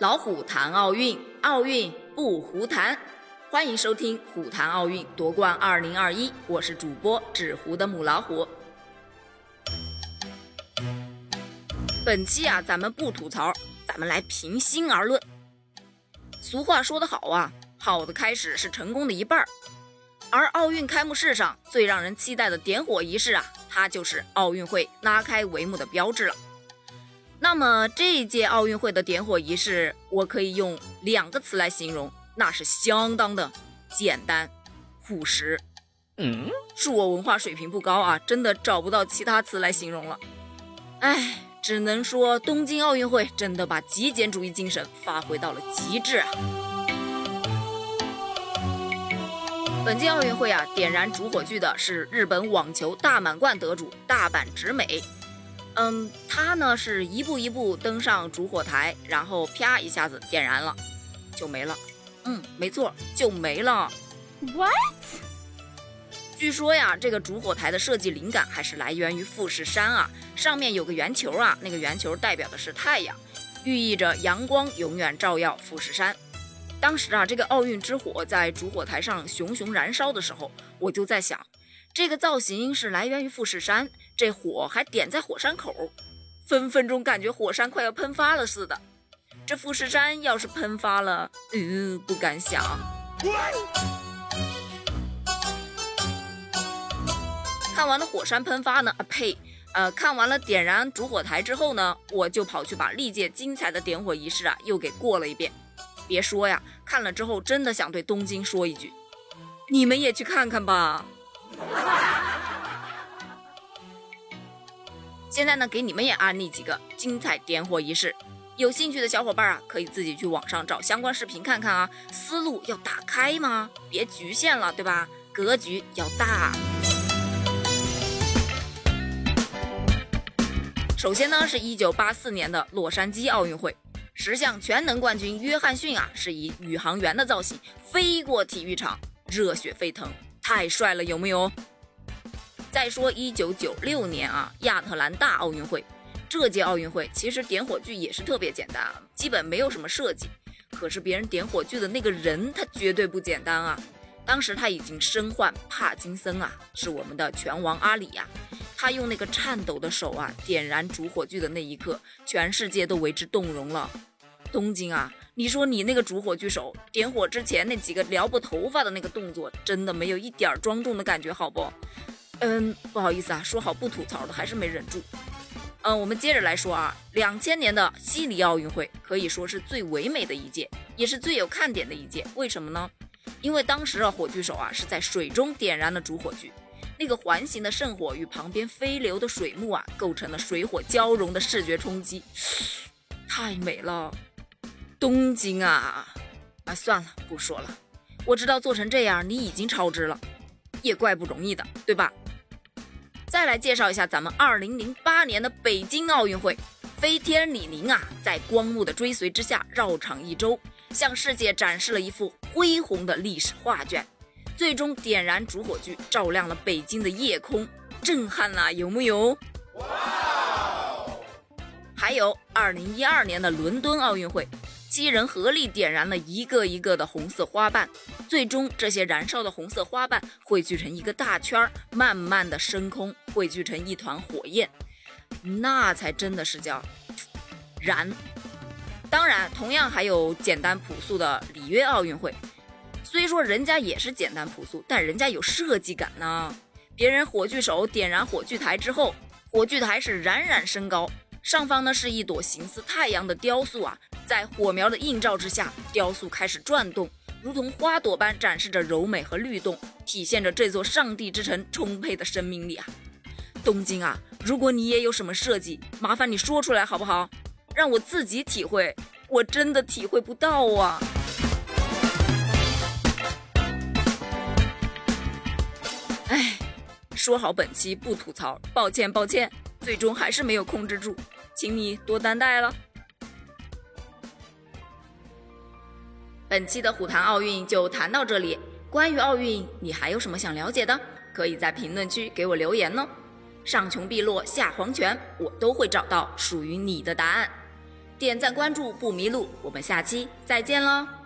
老虎谈奥运，奥运不胡谈。欢迎收听《虎谈奥运夺冠二零二一》，我是主播纸糊的母老虎。本期啊，咱们不吐槽，咱们来平心而论。俗话说得好啊，好的开始是成功的一半儿。而奥运开幕式上最让人期待的点火仪式啊，它就是奥运会拉开帷幕的标志了。那么这一届奥运会的点火仪式，我可以用两个词来形容，那是相当的简单、朴实。嗯，恕我文化水平不高啊，真的找不到其他词来形容了。哎，只能说东京奥运会真的把极简主义精神发挥到了极致啊！本届奥运会啊，点燃主火炬的是日本网球大满贯得主大阪直美。嗯，他呢是一步一步登上主火台，然后啪一下子点燃了，就没了。嗯，没错，就没了。What？据说呀，这个主火台的设计灵感还是来源于富士山啊，上面有个圆球啊，那个圆球代表的是太阳，寓意着阳光永远照耀富士山。当时啊，这个奥运之火在主火台上熊熊燃烧的时候，我就在想。这个造型是来源于富士山，这火还点在火山口，分分钟感觉火山快要喷发了似的。这富士山要是喷发了，嗯，不敢想。看完了火山喷发呢，啊呸，呃，看完了点燃主火台之后呢，我就跑去把历届精彩的点火仪式啊又给过了一遍。别说呀，看了之后真的想对东京说一句，你们也去看看吧。现在呢，给你们也安利几个精彩点火仪式，有兴趣的小伙伴啊，可以自己去网上找相关视频看看啊。思路要打开吗？别局限了，对吧？格局要大。首先呢，是一九八四年的洛杉矶奥运会，十项全能冠军约翰逊啊，是以宇航员的造型飞过体育场，热血沸腾。太帅了，有没有？再说一九九六年啊，亚特兰大奥运会，这届奥运会其实点火炬也是特别简单啊，基本没有什么设计。可是别人点火炬的那个人，他绝对不简单啊！当时他已经身患帕金森啊，是我们的拳王阿里呀。他用那个颤抖的手啊，点燃主火炬的那一刻，全世界都为之动容了。东京啊！你说你那个主火炬手点火之前那几个撩拨头发的那个动作，真的没有一点庄重的感觉，好不？嗯，不好意思啊，说好不吐槽的，还是没忍住。嗯，我们接着来说啊，两千年的悉尼奥运会可以说是最唯美的一届，也是最有看点的一届。为什么呢？因为当时啊，火炬手啊是在水中点燃了主火炬，那个环形的圣火与旁边飞流的水幕啊，构成了水火交融的视觉冲击，太美了。东京啊，啊算了，不说了。我知道做成这样你已经超支了，也怪不容易的，对吧？再来介绍一下咱们2008年的北京奥运会，飞天李宁啊，在光幕的追随之下绕场一周，向世界展示了一幅恢宏的历史画卷，最终点燃主火炬，照亮了北京的夜空，震撼啊，有木有？哇！还有2012年的伦敦奥运会。七人合力点燃了一个一个的红色花瓣，最终这些燃烧的红色花瓣汇聚成一个大圈儿，慢慢的升空，汇聚成一团火焰，那才真的是叫燃。当然，同样还有简单朴素的里约奥运会，虽说人家也是简单朴素，但人家有设计感呢。别人火炬手点燃火炬台之后，火炬台是冉冉升高，上方呢是一朵形似太阳的雕塑啊。在火苗的映照之下，雕塑开始转动，如同花朵般展示着柔美和律动，体现着这座上帝之城充沛的生命力啊！东京啊，如果你也有什么设计，麻烦你说出来好不好？让我自己体会，我真的体会不到啊！哎，说好本期不吐槽，抱歉抱歉，最终还是没有控制住，请你多担待了。本期的虎谈奥运就谈到这里。关于奥运，你还有什么想了解的？可以在评论区给我留言哦。上穷碧落下黄泉，我都会找到属于你的答案。点赞关注不迷路。我们下期再见喽。